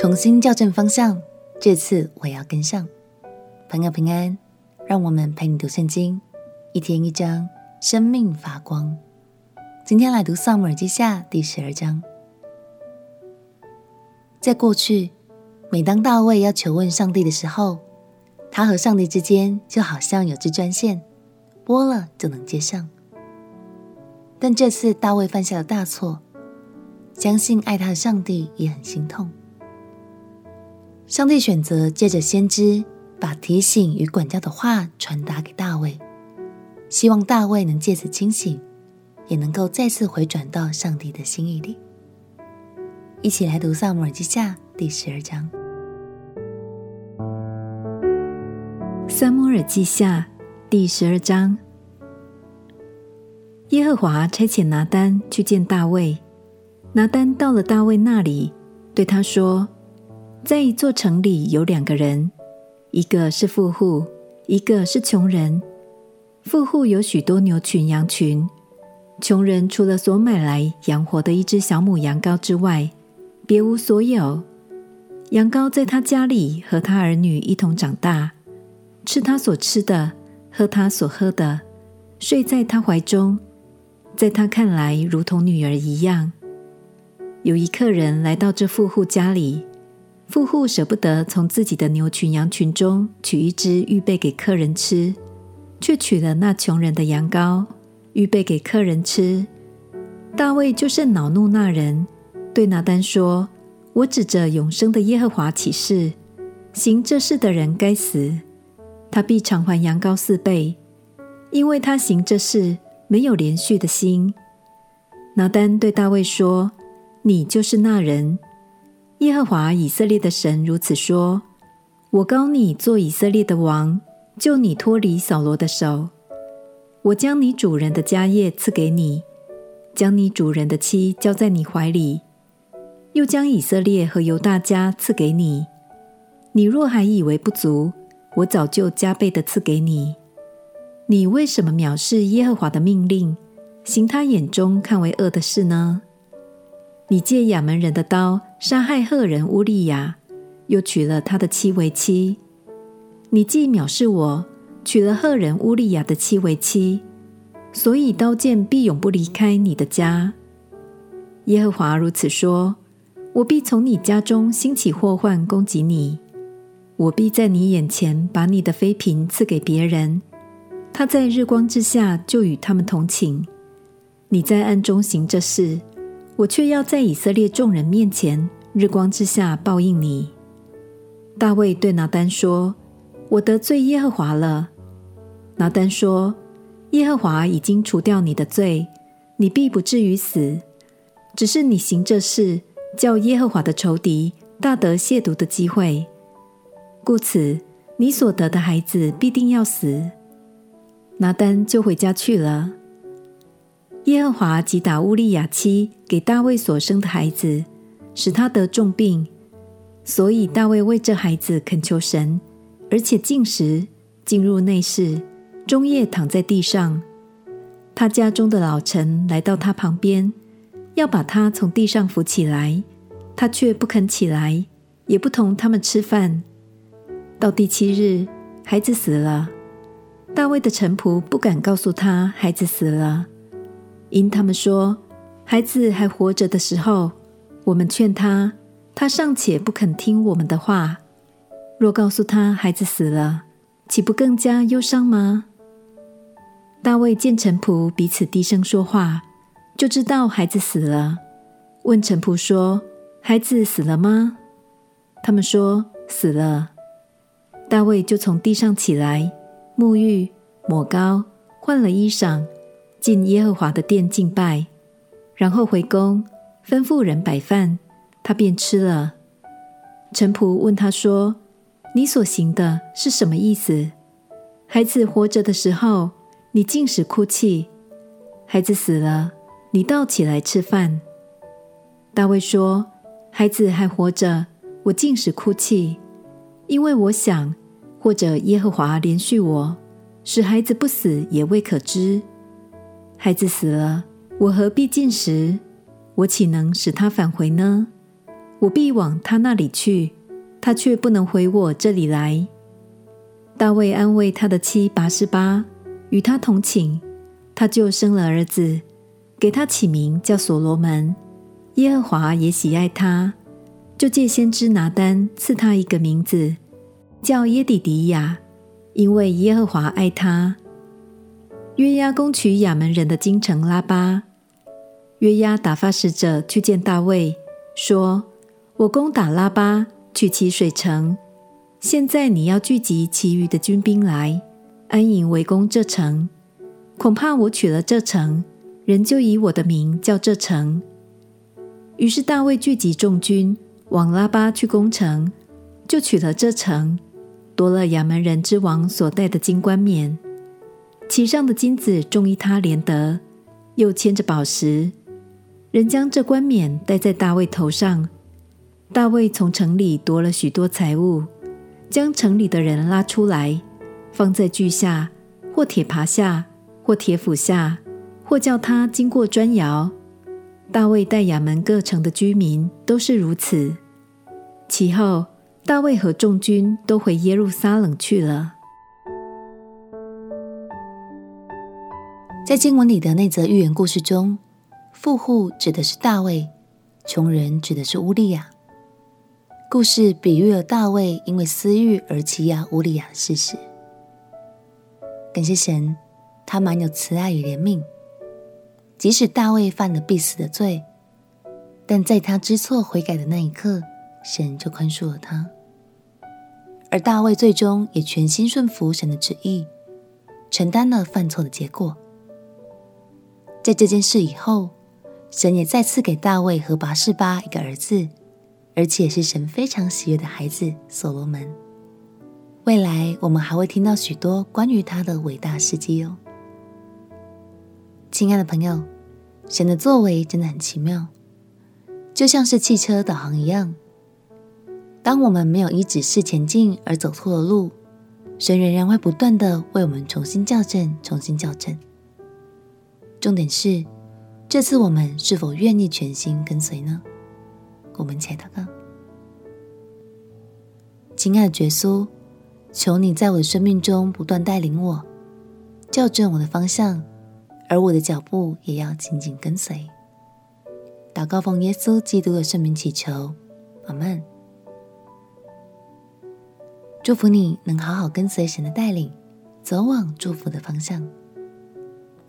重新校正方向，这次我要跟上。朋友平安，让我们陪你读圣经，一天一章，生命发光。今天来读撒母耳记下第十二章。在过去，每当大卫要求问上帝的时候，他和上帝之间就好像有支专线，拨了就能接上。但这次大卫犯下了大错，相信爱他的上帝也很心痛。上帝选择借着先知把提醒与管教的话传达给大卫，希望大卫能借此清醒，也能够再次回转到上帝的心意里。一起来读《撒母耳记下》第十二章。《撒母耳记下》第十二章。耶和华差遣拿单去见大卫。拿单到了大卫那里，对他说：“在一座城里有两个人，一个是富户，一个是穷人。富户有许多牛群羊群，穷人除了所买来养活的一只小母羊羔之外，别无所有。羊羔在他家里和他儿女一同长大，吃他所吃的，喝他所喝的，睡在他怀中。”在他看来，如同女儿一样。有一客人来到这富户家里，富户舍不得从自己的牛群羊群中取一只预备给客人吃，却取了那穷人的羊羔，预备给客人吃。大卫就甚恼怒那人，对拿单说：“我指着永生的耶和华起誓，行这事的人该死，他必偿还羊羔四倍，因为他行这事。”没有连续的心。拿单对大卫说：“你就是那人。耶和华以色列的神如此说：我膏你做以色列的王，救你脱离扫罗的手。我将你主人的家业赐给你，将你主人的妻交在你怀里，又将以色列和犹大家赐给你。你若还以为不足，我早就加倍的赐给你。”你为什么藐视耶和华的命令，行他眼中看为恶的事呢？你借亚扪人的刀杀害赫人乌利亚，又娶了他的妻为妻。你既藐视我，娶了赫人乌利亚的妻为妻，所以刀剑必永不离开你的家。耶和华如此说：我必从你家中兴起祸患攻击你，我必在你眼前把你的妃嫔赐给别人。他在日光之下就与他们同寝，你在暗中行这事，我却要在以色列众人面前日光之下报应你。大卫对拿单说：“我得罪耶和华了。”拿单说：“耶和华已经除掉你的罪，你必不至于死，只是你行这事，叫耶和华的仇敌大得亵渎的机会，故此你所得的孩子必定要死。”拿单就回家去了。耶和华击打乌利亚妻给大卫所生的孩子，使他得重病，所以大卫为这孩子恳求神，而且进食，进入内室，终夜躺在地上。他家中的老臣来到他旁边，要把他从地上扶起来，他却不肯起来，也不同他们吃饭。到第七日，孩子死了。大卫的臣仆不敢告诉他孩子死了，因他们说孩子还活着的时候，我们劝他，他尚且不肯听我们的话。若告诉他孩子死了，岂不更加忧伤吗？大卫见臣仆彼此低声说话，就知道孩子死了，问臣仆说：“孩子死了吗？”他们说：“死了。”大卫就从地上起来。沐浴、抹膏，换了衣裳，进耶和华的殿敬拜，然后回宫，吩咐人摆饭，他便吃了。臣仆问他说：“你所行的是什么意思？孩子活着的时候，你禁食哭泣；孩子死了，你倒起来吃饭。”大卫说：“孩子还活着，我禁食哭泣，因为我想。”或者耶和华怜恤我，使孩子不死也未可知。孩子死了，我何必进食？我岂能使他返回呢？我必往他那里去，他却不能回我这里来。”大卫安慰他的妻拔示巴，与他同寝，他就生了儿子，给他起名叫所罗门。耶和华也喜爱他，就借先知拿单赐他一个名字，叫耶底迪亚，因为耶和华爱他。约押攻取亚扪人的京城拉巴，约押打发使者去见大卫，说：“我攻打拉巴，取其水城。”现在你要聚集其余的军兵来，安营围攻这城。恐怕我取了这城，人就以我的名叫这城。于是大卫聚集众军往拉巴去攻城，就取了这城，夺了亚扪人之王所戴的金冠冕，其上的金子重一他连得，又嵌着宝石。人将这冠冕戴在大卫头上。大卫从城里夺了许多财物。将城里的人拉出来，放在锯下，或铁耙下，或铁斧下，或叫他经过砖窑。大卫带亚门各城的居民都是如此。其后，大卫和众军都回耶路撒冷去了。在经文里的那则寓言故事中，富户指的是大卫，穷人指的是乌利亚。故事比喻了大卫因为私欲而欺压乌利亚的事实。感谢神，他满有慈爱与怜悯。即使大卫犯了必死的罪，但在他知错悔改的那一刻，神就宽恕了他。而大卫最终也全心顺服神的旨意，承担了犯错的结果。在这件事以后，神也再次给大卫和拔示巴一个儿子。而且是神非常喜悦的孩子所罗门。未来我们还会听到许多关于他的伟大事迹哦。亲爱的朋友，神的作为真的很奇妙，就像是汽车导航一样。当我们没有依指示前进而走错了路，神仍然会不断的为我们重新校正、重新校正。重点是，这次我们是否愿意全心跟随呢？我们且祷告，亲爱的耶稣，求你在我的生命中不断带领我，校正我的方向，而我的脚步也要紧紧跟随。祷告奉耶稣基督的圣名祈求，阿门。祝福你能好好跟随神的带领，走往祝福的方向。